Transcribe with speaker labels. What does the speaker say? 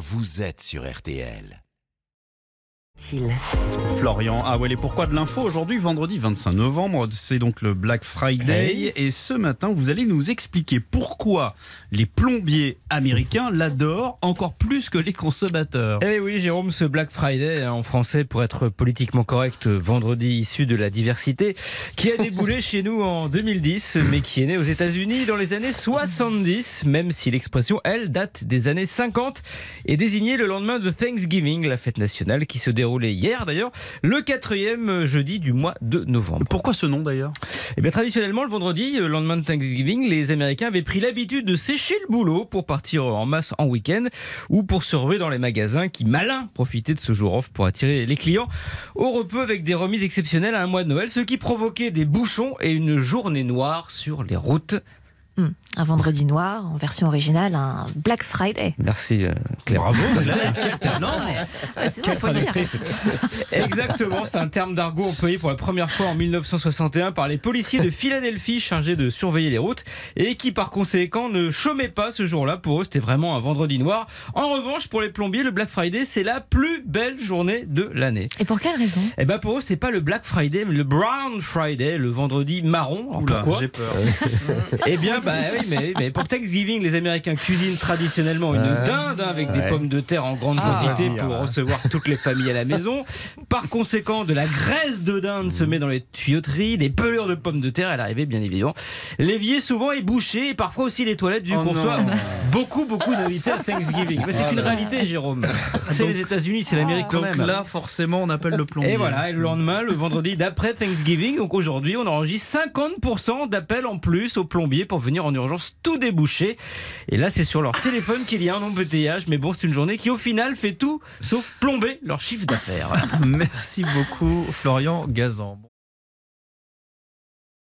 Speaker 1: vous êtes sur RTL.
Speaker 2: Florian, ah ouais, et pourquoi de l'info aujourd'hui, vendredi 25 novembre, c'est donc le Black Friday, et ce matin, vous allez nous expliquer pourquoi les plombiers américains l'adorent encore plus que les consommateurs.
Speaker 3: Eh oui, Jérôme, ce Black Friday, hein, en français pour être politiquement correct, vendredi issu de la diversité, qui a déboulé chez nous en 2010, mais qui est né aux États-Unis dans les années 70, même si l'expression, elle, date des années 50 et désignait le lendemain de Thanksgiving, la fête nationale qui se déroule hier d'ailleurs, le quatrième jeudi du mois de novembre.
Speaker 2: Pourquoi ce nom d'ailleurs?
Speaker 3: Eh bien traditionnellement le vendredi, le lendemain de Thanksgiving, les Américains avaient pris l'habitude de sécher le boulot pour partir en masse en week-end ou pour se ruer dans les magasins qui malin profitaient de ce jour off pour attirer les clients au repos avec des remises exceptionnelles à un mois de Noël, ce qui provoquait des bouchons et une journée noire sur les routes.
Speaker 4: Un vendredi noir, en version originale, un Black Friday.
Speaker 3: Merci euh, Claire.
Speaker 2: Bravo,
Speaker 4: c'est ça, faut le dire.
Speaker 3: Exactement, c'est un terme d'argot employé pour la première fois en 1961 par les policiers de Philadelphie chargés de surveiller les routes et qui par conséquent ne chômaient pas ce jour-là. Pour eux, c'était vraiment un vendredi noir. En revanche, pour les plombiers, le Black Friday, c'est la plus belle journée de l'année.
Speaker 4: Et pour quelle raison?
Speaker 3: Eh ben pour eux, c'est pas le Black Friday, mais le Brown Friday, le vendredi marron. Alors,
Speaker 2: Oula,
Speaker 3: pourquoi?
Speaker 2: j'ai peur.
Speaker 3: Eh bien, bah oui, mais, mais pour Thanksgiving, les Américains cuisinent traditionnellement une dinde avec des pommes de terre en grande quantité pour recevoir toutes les familles à la maison. Par conséquent, de la graisse de dinde se met dans les tuyauteries, des pelures de pommes de terre à l'arrivée, bien évidemment. L'évier souvent est bouché et parfois aussi les toilettes vu
Speaker 2: Oh
Speaker 3: qu'on beaucoup, beaucoup d'invités à Thanksgiving. Mais c'est une réalité, Jérôme. C'est les États-Unis, c'est l'Amérique quand
Speaker 2: Donc là, forcément, on appelle le plombier.
Speaker 3: Et voilà, et le lendemain, le vendredi d'après Thanksgiving, donc aujourd'hui, on enregistre 50% d'appels en plus aux plombiers pour en urgence tout déboucher. Et là, c'est sur leur téléphone qu'il y a un embouteillage, mais bon, c'est une journée qui au final fait tout sauf plomber leur chiffre d'affaires.
Speaker 2: Merci beaucoup, Florian Gazan.